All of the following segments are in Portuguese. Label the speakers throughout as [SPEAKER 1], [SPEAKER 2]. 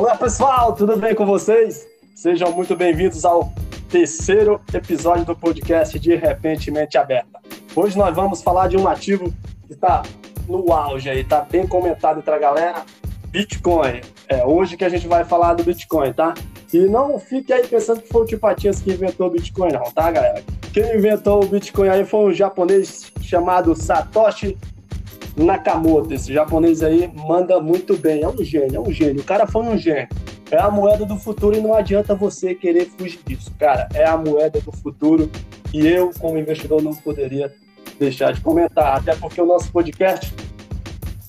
[SPEAKER 1] Olá pessoal, tudo bem com vocês? Sejam muito bem-vindos ao terceiro episódio do podcast de Repente Mente Aberta. Hoje nós vamos falar de um ativo que está no auge aí, está bem comentado entre a galera, Bitcoin. É hoje que a gente vai falar do Bitcoin, tá? E não fique aí pensando que foi o Tipatias que inventou o Bitcoin, não, tá, galera? Quem inventou o Bitcoin aí foi um japonês chamado Satoshi Nakamoto. Esse japonês aí manda muito bem. É um gênio, é um gênio. O cara foi um gênio. É a moeda do futuro e não adianta você querer fugir disso, cara. É a moeda do futuro e eu, como investidor, não poderia deixar de comentar. Até porque o nosso podcast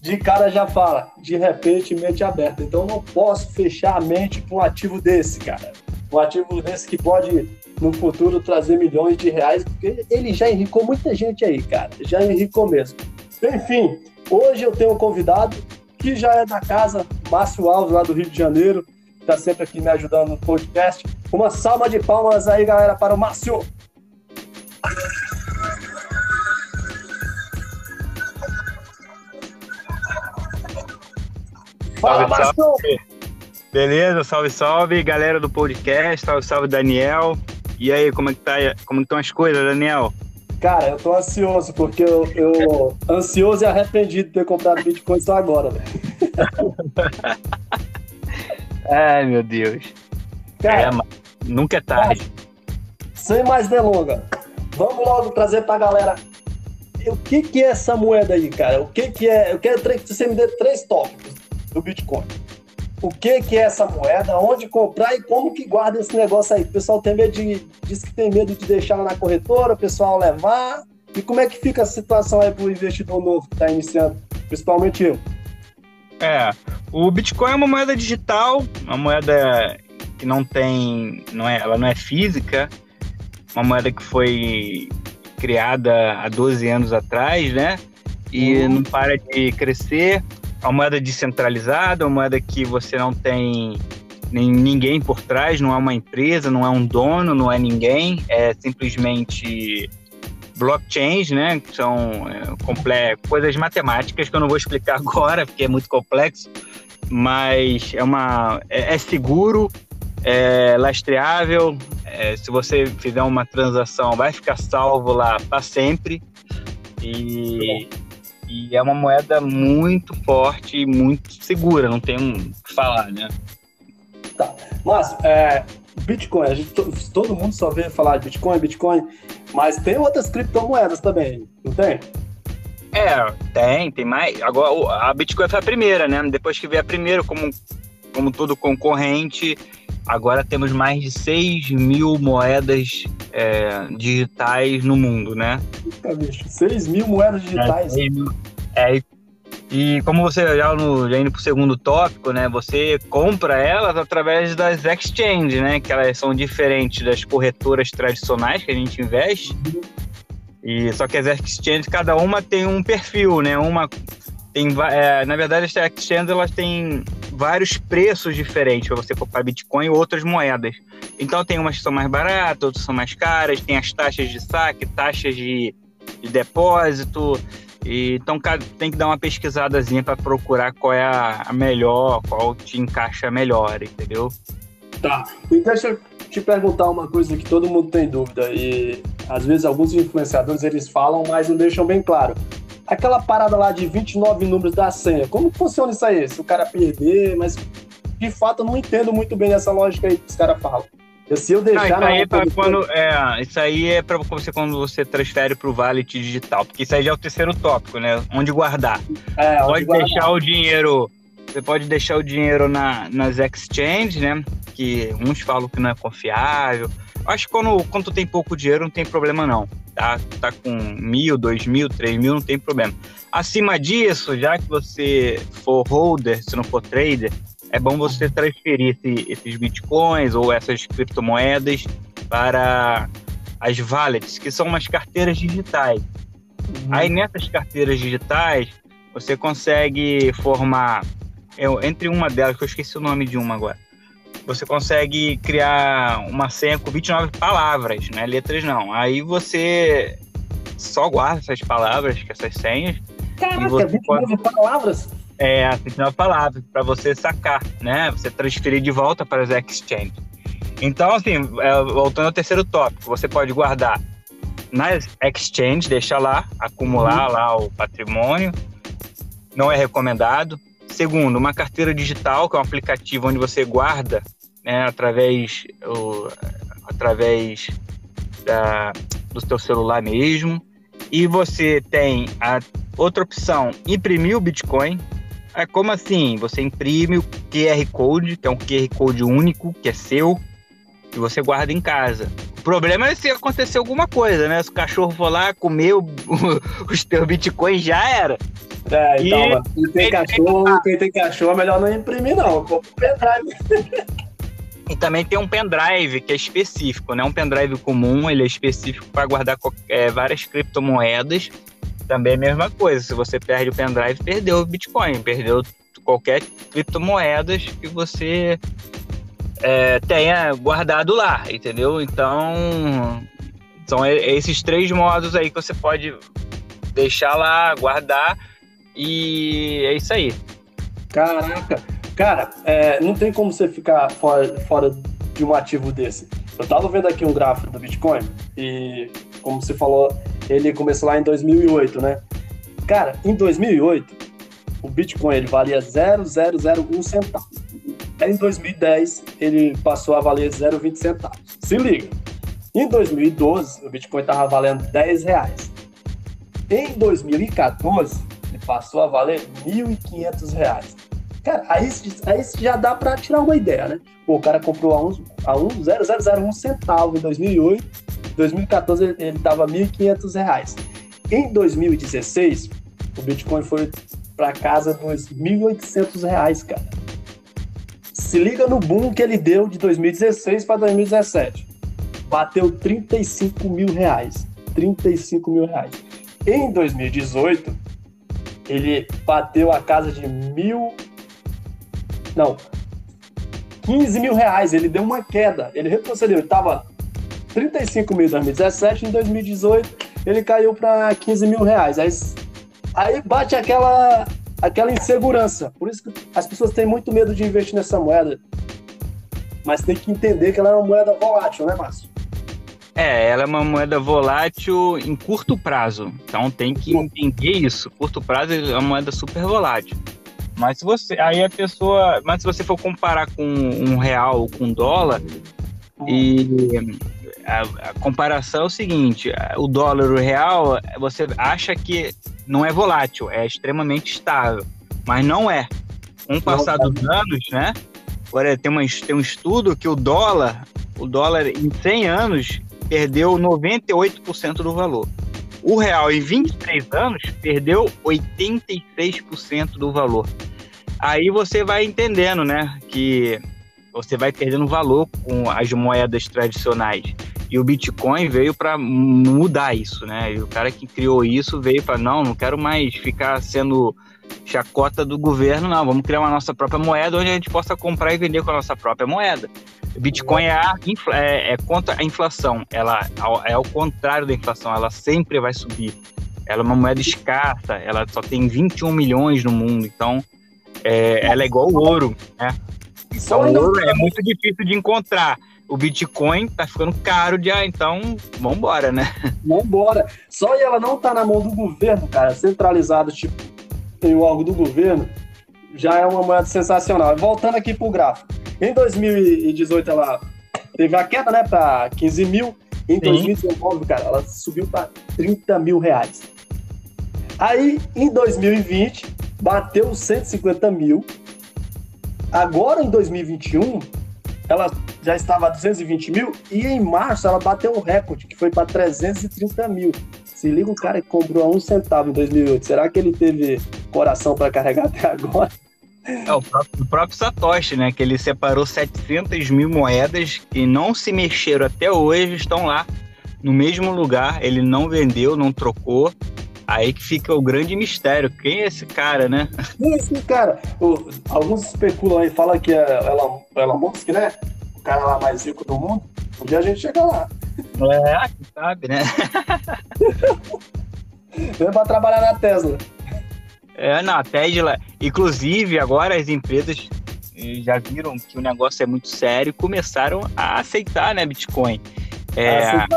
[SPEAKER 1] de cara já fala, de repente, mente aberta. Então não posso fechar a mente com um ativo desse, cara. Um ativo desse que pode, no futuro, trazer milhões de reais, porque ele já enricou muita gente aí, cara. Já enricou mesmo. Enfim, hoje eu tenho um convidado que já é da casa, Márcio Alves, lá do Rio de Janeiro, está sempre aqui me ajudando no podcast. Uma salva de palmas aí, galera, para o Márcio.
[SPEAKER 2] Fala, Márcio! Beleza, salve, salve, galera do podcast, salve, salve, Daniel. E aí, como é que tá, como estão as coisas, Daniel?
[SPEAKER 1] Cara, eu tô ansioso, porque eu, eu ansioso e arrependido de ter comprado Bitcoin só agora, velho.
[SPEAKER 2] Ai, meu Deus. Cara, é, nunca é tarde.
[SPEAKER 1] Sem mais delonga, vamos logo trazer pra galera o que, que é essa moeda aí, cara? O que, que é. Eu quero que você me dê três tópicos do Bitcoin o que, que é essa moeda, onde comprar e como que guarda esse negócio aí. O pessoal tem medo de, diz que tem medo de deixar na corretora, o pessoal levar. E como é que fica a situação aí para o investidor novo que está iniciando, principalmente eu?
[SPEAKER 2] É, o Bitcoin é uma moeda digital, uma moeda que não tem, não é, ela não é física, uma moeda que foi criada há 12 anos atrás, né? E uhum. não para de crescer uma moeda descentralizada, uma moeda que você não tem nem ninguém por trás, não é uma empresa, não é um dono, não é ninguém, é simplesmente blockchains, né? Que são é, coisas matemáticas que eu não vou explicar agora, porque é muito complexo, mas é uma é, é seguro, é lastreável. É, se você fizer uma transação, vai ficar salvo lá para sempre. E e é uma moeda muito forte e muito segura, não tem o que falar, né?
[SPEAKER 1] Tá. Mas, é, Bitcoin, a gente, todo mundo só vê falar de Bitcoin, Bitcoin, mas tem outras criptomoedas também, não tem?
[SPEAKER 2] É, tem, tem mais. Agora, a Bitcoin foi a primeira, né? Depois que veio a primeira, como, como todo concorrente, agora temos mais de 6 mil moedas é, digitais no mundo, né?
[SPEAKER 1] Eita, bicho, 6 mil moedas digitais.
[SPEAKER 2] É, é, e como você já, no, já indo para o segundo tópico, né? Você compra elas através das exchanges, né? Que elas são diferentes das corretoras tradicionais que a gente investe. E só que as exchanges, cada uma tem um perfil, né? Uma tem, é, na verdade, as exchanges elas têm vários preços diferentes para você comprar Bitcoin e outras moedas. Então tem umas que são mais baratas, outras são mais caras, tem as taxas de saque, taxas de, de depósito. E, então tem que dar uma pesquisadazinha para procurar qual é a, melhor, qual te encaixa melhor, entendeu?
[SPEAKER 1] Tá. E deixa eu te perguntar uma coisa que todo mundo tem dúvida e às vezes alguns influenciadores eles falam, mas não deixam bem claro aquela parada lá de 29 números da senha, como funciona isso aí? Se o cara perder, mas de fato eu não entendo muito bem essa lógica aí que os caras falam. Se eu deixar.
[SPEAKER 2] Não, isso, aí é pra quando, é, isso aí é para você quando você transfere para o wallet digital, porque isso aí já é o terceiro tópico, né? Onde guardar. É, pode guardar. deixar o dinheiro. Você pode deixar o dinheiro na, nas exchanges, né? Que uns falam que não é confiável, Acho que quando, quando tu tem pouco dinheiro, não tem problema não. Tá, tá com mil, dois mil, três mil, não tem problema. Acima disso, já que você for holder, se não for trader, é bom você transferir esse, esses bitcoins ou essas criptomoedas para as wallets, que são umas carteiras digitais. Uhum. Aí nessas carteiras digitais, você consegue formar, eu, entre uma delas, que eu esqueci o nome de uma agora, você consegue criar uma senha com 29 palavras, né? Letras não. Aí você só guarda essas palavras, essas senhas.
[SPEAKER 1] Caraca, 29 pode... palavras?
[SPEAKER 2] É, assim que nós falava, para você sacar, né? Você transferir de volta para as exchanges. Então, assim, é, voltando ao terceiro tópico, você pode guardar nas exchanges, deixar lá, acumular uhum. lá o patrimônio. Não é recomendado. Segundo, uma carteira digital, que é um aplicativo onde você guarda né, através, o, através da, do seu celular mesmo. E você tem a outra opção, imprimir o Bitcoin. É como assim? Você imprime o QR Code, que é um QR Code único, que é seu, e você guarda em casa. O problema é se acontecer alguma coisa, né? Se o cachorro for lá comer os teus bitcoins, já era.
[SPEAKER 1] É, então, e quem tem cachorro, quem tem cachorro, é melhor não imprimir, não. Vou pro pendrive.
[SPEAKER 2] E também tem um pendrive que é específico, né? Um pendrive comum, ele é específico para guardar é, várias criptomoedas. Também é a mesma coisa. Se você perde o pendrive, perdeu o Bitcoin, perdeu qualquer criptomoedas que você é, tenha guardado lá, entendeu? Então, são esses três modos aí que você pode deixar lá, guardar e é isso aí.
[SPEAKER 1] Caraca, cara, é, não tem como você ficar fora, fora de um ativo desse. Eu tava vendo aqui um gráfico do Bitcoin e, como você falou, ele começou lá em 2008, né? Cara, em 2008, o Bitcoin ele valia 0,001 centavo. Em 2010, ele passou a valer 0,20 centavos. Se liga. Em 2012, o Bitcoin estava valendo 10 reais. Em 2014, ele passou a valer 1.500 reais. Cara, aí, aí já dá para tirar uma ideia, né? Pô, o cara comprou a 1, a 1 0,001 centavo em 2008, em 2014 ele, ele tava 1.500 reais. Em 2016, o Bitcoin foi para casa dos 1.800 reais, cara. Se liga no boom que ele deu de 2016 para 2017. Bateu 35 mil reais. 35 mil reais. Em 2018, ele bateu a casa de mil. Não. 15 mil reais. Ele deu uma queda. Ele retrocedeu. Ele estava 35 mil em 2017. Em 2018, ele caiu para 15 mil reais. Aí, aí bate aquela aquela insegurança. Por isso que as pessoas têm muito medo de investir nessa moeda. Mas tem que entender que ela é uma moeda volátil, né, Márcio?
[SPEAKER 2] É, ela é uma moeda volátil em curto prazo. Então tem que entender isso. Curto prazo é uma moeda super volátil. Mas se você. Aí a pessoa. Mas se você for comparar com um real ou com um dólar, e a, a, comparação é o seguinte: o dólar o real, você acha que não é volátil, é extremamente estável. Mas não é. Com o passar dos anos, né? Agora, tem, uma, tem um estudo que o dólar, o dólar em 100 anos, perdeu 98% do valor. O real, em 23 anos, perdeu 86% do valor. Aí você vai entendendo, né, que você vai perdendo valor com as moedas tradicionais. E o Bitcoin veio para mudar isso, né? E o cara que criou isso veio para não, não quero mais ficar sendo chacota do governo, não. Vamos criar uma nossa própria moeda onde a gente possa comprar e vender com a nossa própria moeda. O Bitcoin é, a, é, é contra a inflação. Ela é ao contrário da inflação. Ela sempre vai subir. Ela é uma moeda escassa. Ela só tem 21 milhões no mundo. Então, é, ela é igual o ouro, né? Então, o ouro é muito difícil de encontrar o Bitcoin tá ficando caro ah, então vambora, né?
[SPEAKER 1] Vambora. Só e ela não tá na mão do governo, cara, centralizado, tipo, tem o órgão do governo, já é uma moeda sensacional. Voltando aqui pro gráfico. Em 2018 ela teve a queda, né, para 15 mil. Em Sim. 2019, cara, ela subiu para 30 mil reais. Aí, em 2020, bateu 150 mil. Agora, em 2021, ela já estava a 220 mil e em março ela bateu um recorde, que foi para 330 mil. Se liga o cara que comprou a um centavo em 2008, será que ele teve coração para carregar até agora?
[SPEAKER 2] É, o próprio, o próprio, Satoshi, né? Que ele separou 700 mil moedas que não se mexeram até hoje, estão lá no mesmo lugar. Ele não vendeu, não trocou. Aí que fica o grande mistério. Quem é esse cara, né?
[SPEAKER 1] Quem é esse cara? O, alguns especulam aí, falam que é Elon, Elon Musk, né? O cara lá mais rico do mundo. Um dia a gente chega lá.
[SPEAKER 2] É, quem sabe, né?
[SPEAKER 1] Vem pra trabalhar na Tesla.
[SPEAKER 2] É, não, a Tesla, inclusive agora as empresas eh, já viram que o negócio é muito sério e começaram a aceitar, né, Bitcoin. É, a,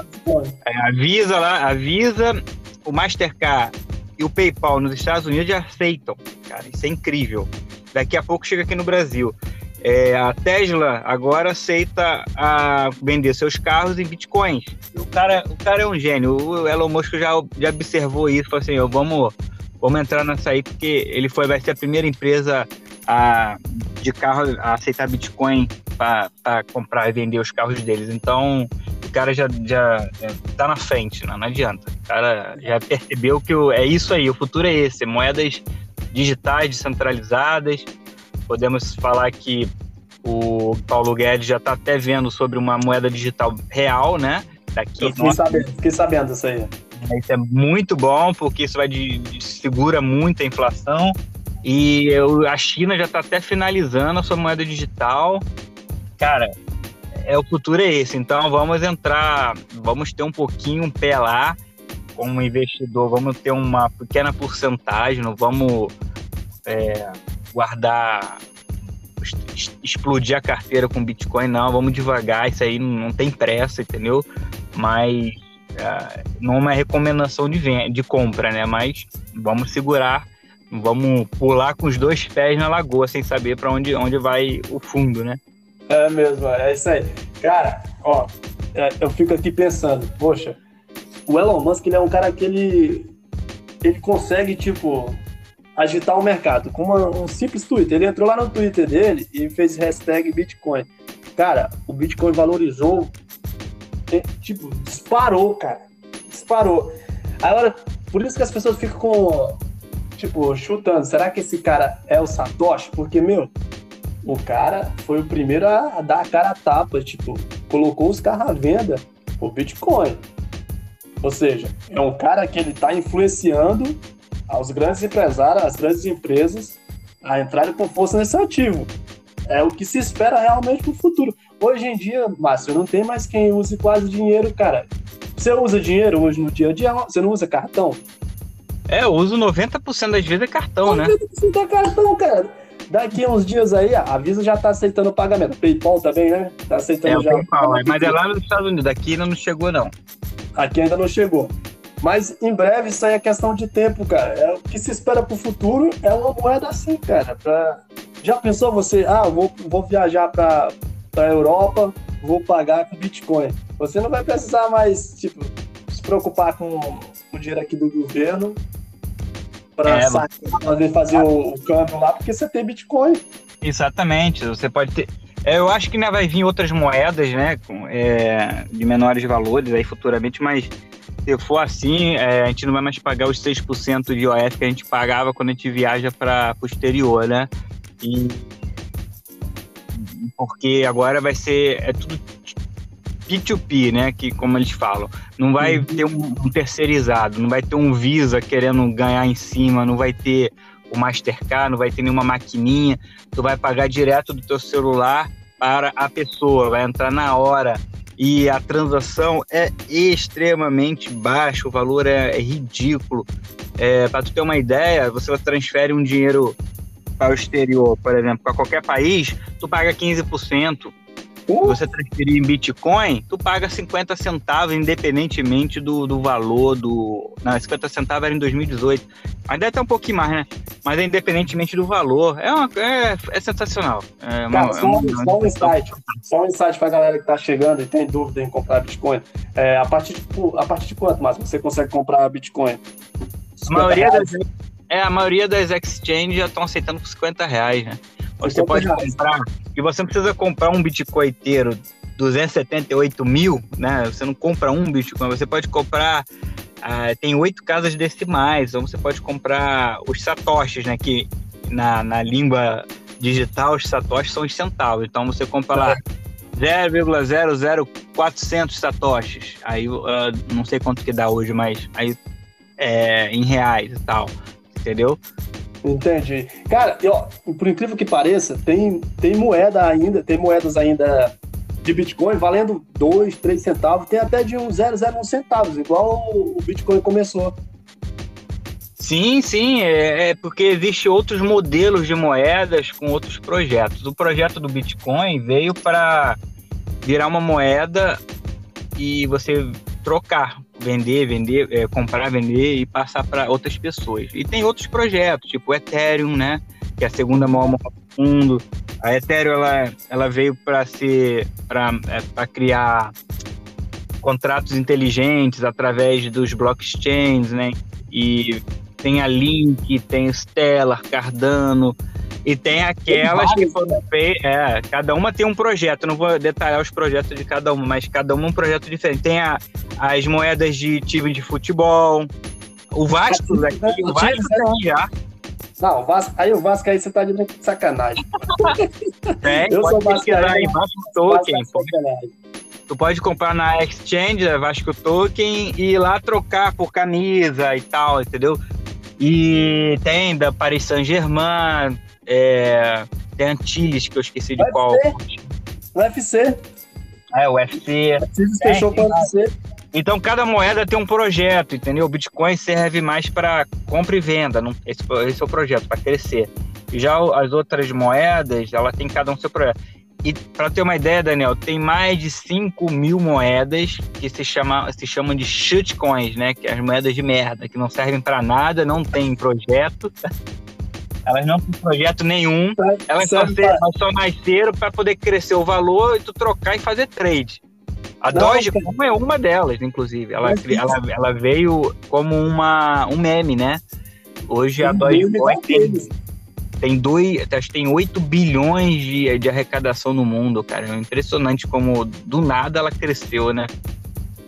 [SPEAKER 2] é, a Visa lá, a Visa, o Mastercard e o PayPal nos Estados Unidos já aceitam, cara, isso é incrível. Daqui a pouco chega aqui no Brasil. É, a Tesla agora aceita a vender seus carros em bitcoins. O cara, o cara é um gênio. O Elon Musk já, já observou isso. Falou assim: vamos, vamos entrar nessa aí, porque ele foi, vai ser a primeira empresa a, de carro a aceitar Bitcoin para comprar e vender os carros deles. Então, cara já, já é, tá na frente, não, não adianta. O cara já percebeu que o, é isso aí, o futuro é esse: moedas digitais, descentralizadas Podemos falar que o Paulo Guedes já está até vendo sobre uma moeda digital real, né?
[SPEAKER 1] Daqui, Eu fiquei, sabendo, fiquei sabendo isso aí.
[SPEAKER 2] Isso é muito bom, porque isso vai de, de segura muito a inflação. E eu, a China já está até finalizando a sua moeda digital. Cara, é o futuro é esse. Então vamos entrar, vamos ter um pouquinho um pé lá como investidor, vamos ter uma pequena porcentagem, não vamos é, guardar, explodir a carteira com Bitcoin, não, vamos devagar, isso aí não tem pressa, entendeu? Mas uh, não é uma recomendação de, venda, de compra, né? Mas vamos segurar, vamos pular com os dois pés na lagoa, sem saber para onde, onde vai o fundo, né?
[SPEAKER 1] É mesmo, é isso aí. Cara, ó, é, eu fico aqui pensando, poxa, o Elon Musk ele é um cara que ele, ele consegue, tipo, agitar o mercado com uma, um simples Twitter. Ele entrou lá no Twitter dele e fez hashtag Bitcoin. Cara, o Bitcoin valorizou, tipo, disparou, cara. Disparou. Agora, por isso que as pessoas ficam com, tipo, chutando. Será que esse cara é o Satoshi? Porque, meu, o cara foi o primeiro a, dar a cara a tapa, tipo, colocou os carros à venda o Bitcoin. Ou seja, é um cara que ele tá influenciando aos grandes empresários, às grandes empresas a entrarem com força nesse ativo. É o que se espera realmente para o futuro. Hoje em dia, Márcio, não tem mais quem use quase dinheiro, cara. Você usa dinheiro hoje no dia a dia? Você não usa cartão?
[SPEAKER 2] É, eu uso 90% das vezes é cartão, 90% né? 90%
[SPEAKER 1] é cartão, cara. Daqui uns dias aí, a Visa já tá aceitando o pagamento. PayPal também, né? Tá aceitando
[SPEAKER 2] é,
[SPEAKER 1] já.
[SPEAKER 2] PayPal, é, mas é lá nos Estados Unidos. Aqui ainda não chegou, não.
[SPEAKER 1] Aqui ainda não chegou. Mas em breve isso aí é questão de tempo, cara. É, o que se espera pro futuro é uma moeda assim, cara. Pra... Já pensou você, ah, vou, vou viajar pra, pra Europa, vou pagar com Bitcoin. Você não vai precisar mais, tipo, se preocupar com o dinheiro aqui do governo para é, fazer, fazer o, o câmbio lá, porque você tem Bitcoin.
[SPEAKER 2] Exatamente, você pode ter. É, eu acho que ainda vai vir outras moedas, né, é, de menores valores aí futuramente, mas se for assim, é, a gente não vai mais pagar os 6% de OF que a gente pagava quando a gente viaja para o exterior, né? E porque agora vai ser é tudo P2P, né? Que como eles falam, não vai uhum. ter um, um, terceirizado, não vai ter um Visa querendo ganhar em cima, não vai ter o Mastercard, não vai ter nenhuma maquininha, tu vai pagar direto do teu celular para a pessoa, vai entrar na hora e a transação é extremamente baixa, o valor é, é ridículo. É, para tu ter uma ideia, você transfere um dinheiro para o exterior, por exemplo, para qualquer país, tu paga 15%. Uh. Você transferir em Bitcoin, tu paga 50 centavos, independentemente do, do valor do. Não, 50 centavos era em 2018. Mas deve ter um pouquinho mais, né? Mas é independentemente do valor. É, uma, é, é sensacional. É
[SPEAKER 1] uma, Cara, só, é uma, só um insight. Só um insight pra galera que tá chegando e tem dúvida em comprar Bitcoin. É, a, partir de, a partir de quanto, mais você consegue comprar Bitcoin?
[SPEAKER 2] A maioria, das, é, a maioria das exchanges já estão aceitando por 50 reais, né? Você pode comprar, e você não precisa comprar um Bitcoin inteiro, 278 mil, né? Você não compra um Bitcoin, você pode comprar. Uh, tem oito casas decimais, então você pode comprar os satoshis, né? Que na, na língua digital, os satoshis são os centavos. Então você compra lá 0,00400 satoshis. Aí uh, não sei quanto que dá hoje, mas aí é, em reais e tal. Entendeu?
[SPEAKER 1] Entendi. Cara, eu, por incrível que pareça, tem, tem moeda ainda, tem moedas ainda de Bitcoin valendo 2, 3 centavos, tem até de um 0,01 centavos, igual o Bitcoin começou.
[SPEAKER 2] Sim, sim, é, é porque existe outros modelos de moedas com outros projetos. O projeto do Bitcoin veio para virar uma moeda e você trocar, vender, vender, é, comprar, vender e passar para outras pessoas. E tem outros projetos, tipo o Ethereum, né? Que é a segunda maior moeda do mundo. A Ethereum ela, ela veio para ser para é, criar contratos inteligentes através dos blockchains, né? E tem a Link, tem Stellar, Cardano, e tem aquelas que foram feitas. É, cada uma tem um projeto. Não vou detalhar os projetos de cada uma, mas cada uma um projeto diferente. Tem a, as moedas de time de futebol. O Vasco daqui, o Vasco tem já.
[SPEAKER 1] Não, o Vasco, aí o Vasco aí você tá de sacanagem.
[SPEAKER 2] É, eu sou Vasco aí. Vasco Token. Tu pode comprar na Exchange, Vasco Token, e ir lá trocar por camisa e tal, entendeu? E tem da Paris Saint-Germain, é, tem Antilles, que eu esqueci de UFC. qual.
[SPEAKER 1] UFC.
[SPEAKER 2] É, o UFC.
[SPEAKER 1] fechou com o UFC.
[SPEAKER 2] Então, cada moeda tem um projeto, entendeu? O Bitcoin serve mais para compra e venda. Não, esse, esse é o projeto, para crescer. Já as outras moedas, ela tem cada um seu projeto. E para ter uma ideia, Daniel, tem mais de 5 mil moedas que se, chama, se chamam de shitcoins, né? Que é as moedas de merda, que não servem para nada, não tem projeto. Elas não têm projeto nenhum. Elas só, ser, elas só nasceram para poder crescer o valor e tu trocar e fazer trade. A não, Dogecoin é uma delas, inclusive. Ela, ela, ela, veio como uma, um meme, né? Hoje a Dogecoin tem, tem, dois, acho que tem 8 bilhões de, de arrecadação no mundo, cara. É impressionante como do nada ela cresceu, né?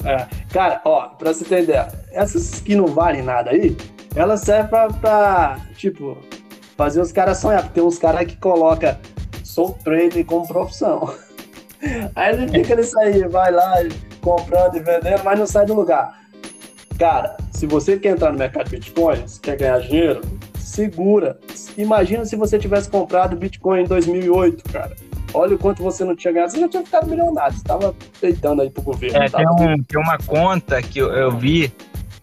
[SPEAKER 1] É, cara, ó, pra você ideia, essas que não valem nada aí, elas servem pra, pra tipo, fazer os caras sonhar, porque tem uns caras que colocam sou trader como profissão. Aí ele fica nisso aí, vai lá comprando e vendendo, mas não sai do lugar. Cara, se você quer entrar no mercado de Bitcoin, quer ganhar dinheiro, segura. Imagina se você tivesse comprado Bitcoin em 2008, cara. Olha o quanto você não tinha ganhado, você já tinha ficado milionário, você estava deitando aí pro governo.
[SPEAKER 2] É, tem, um, tem, uma conta que eu, eu vi,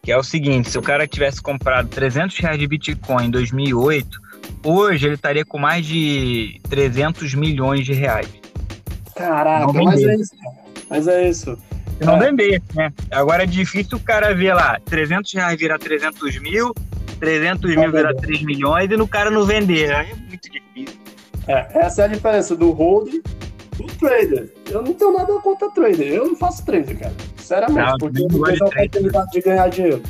[SPEAKER 2] que é o seguinte, se o cara tivesse comprado 300 reais de Bitcoin em 2008, Hoje ele estaria com mais de 300 milhões de reais.
[SPEAKER 1] Caraca, mas é isso. Mas é isso.
[SPEAKER 2] Não é. vender, né? Agora é difícil o cara ver lá, 300 reais virar 300 mil, 300 mil virar 3 milhões e no cara não vender. Aí é muito difícil.
[SPEAKER 1] É, essa é a diferença do holding do trader. Eu não tenho nada contra trader. Eu não faço trader, cara. Sinceramente, não, porque eu não tenho a oportunidade de ganhar dinheiro.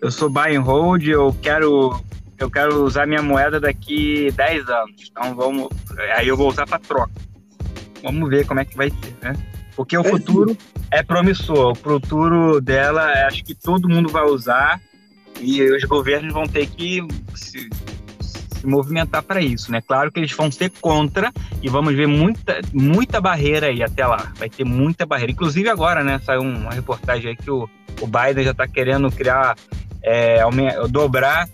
[SPEAKER 2] Eu sou buy and hold, eu quero eu quero usar minha moeda daqui 10 anos. Então vamos. Aí eu vou usar para troca. Vamos ver como é que vai ser, né? Porque o é futuro é promissor. O futuro dela, acho que todo mundo vai usar e os governos vão ter que se, se movimentar para isso, né? Claro que eles vão ser contra e vamos ver muita, muita barreira aí até lá. Vai ter muita barreira. Inclusive agora, né? Saiu uma reportagem aí que o, o Biden já está querendo criar, é, dobrar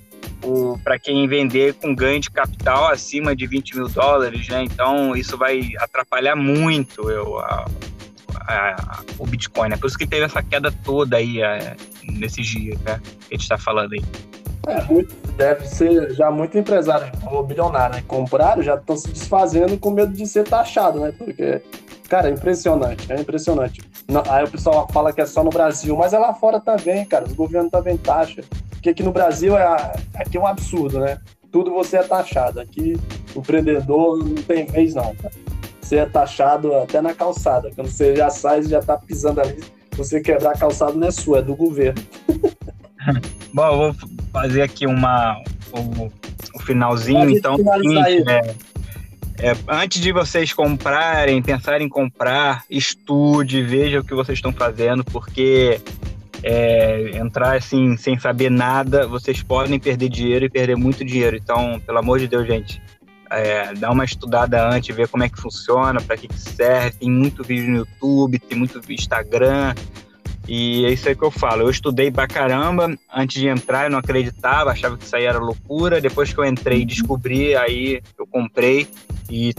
[SPEAKER 2] para quem vender com ganho de capital acima de 20 mil dólares, né? Então isso vai atrapalhar muito eu, a, a, o Bitcoin, né? Por isso que teve essa queda toda aí é, nesses dias, né? Que a gente está falando aí.
[SPEAKER 1] É, muito, deve ser já muito empresário ou bilionário, né? Compraram, já estão se desfazendo com medo de ser taxado, né? Porque, cara, é impressionante, é impressionante. Não, aí o pessoal fala que é só no Brasil, mas é lá fora também, cara. Os governos também taxam. Porque aqui no Brasil é, aqui é um absurdo, né? Tudo você é taxado. Aqui o empreendedor não tem vez, não. Você é taxado até na calçada. Quando você já sai, você já tá pisando ali. Você quebrar a calçada não é sua, é do governo.
[SPEAKER 2] Bom, eu vou fazer aqui uma, o, o finalzinho, então. Seguinte, é, é, antes de vocês comprarem, pensarem em comprar, estude, veja o que vocês estão fazendo, porque é, entrar assim sem saber nada, vocês podem perder dinheiro e perder muito dinheiro. Então, pelo amor de Deus, gente, é, dá uma estudada antes, ver como é que funciona, para que, que serve. Tem muito vídeo no YouTube, tem muito Instagram. E é isso aí que eu falo. Eu estudei pra caramba antes de entrar, eu não acreditava, achava que isso aí era loucura. Depois que eu entrei e descobri, aí eu comprei e,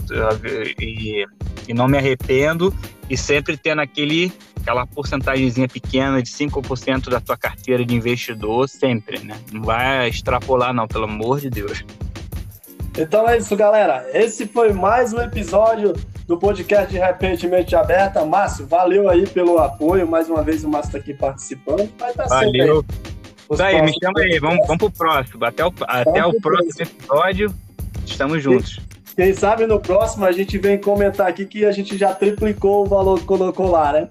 [SPEAKER 2] e, e não me arrependo. E sempre tendo aquele aquela porcentagemzinha pequena de 5% da tua carteira de investidor sempre, né? Não vai extrapolar não, pelo amor de Deus.
[SPEAKER 1] Então é isso, galera. Esse foi mais um episódio do podcast de Repente Mente Aberta. Márcio, valeu aí pelo apoio. Mais uma vez o Márcio está aqui participando.
[SPEAKER 2] Vai estar tá valeu. Isso aí, me chama aí. Vamos, vamos pro próximo. Até o, até o próximo episódio. Estamos juntos.
[SPEAKER 1] Quem sabe no próximo a gente vem comentar aqui que a gente já triplicou o valor que colocou lá, né?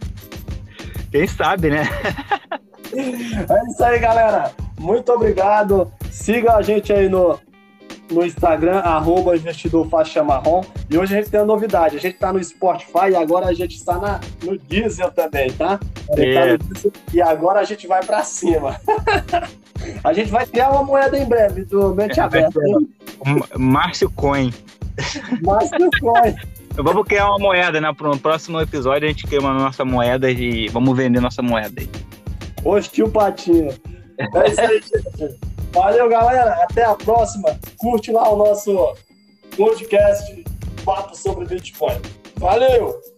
[SPEAKER 2] Quem sabe, né?
[SPEAKER 1] é isso aí, galera. Muito obrigado. Siga a gente aí no, no Instagram, arroba investidor faixa marrom. E hoje a gente tem uma novidade. A gente está no Spotify e agora a gente está na, no Diesel também, tá? É. Tá Diesel, e agora a gente vai para cima. a gente vai criar uma moeda em breve do Mente é, Aberta.
[SPEAKER 2] Márcio Coin.
[SPEAKER 1] Márcio Coin.
[SPEAKER 2] Vamos criar uma moeda, né? Para o próximo episódio a gente cria uma nossa moeda e vamos vender nossa moeda aí.
[SPEAKER 1] Hostil Patinho. É isso aí, gente. Valeu, galera. Até a próxima. Curte lá o nosso podcast Papo sobre Bitcoin. Valeu!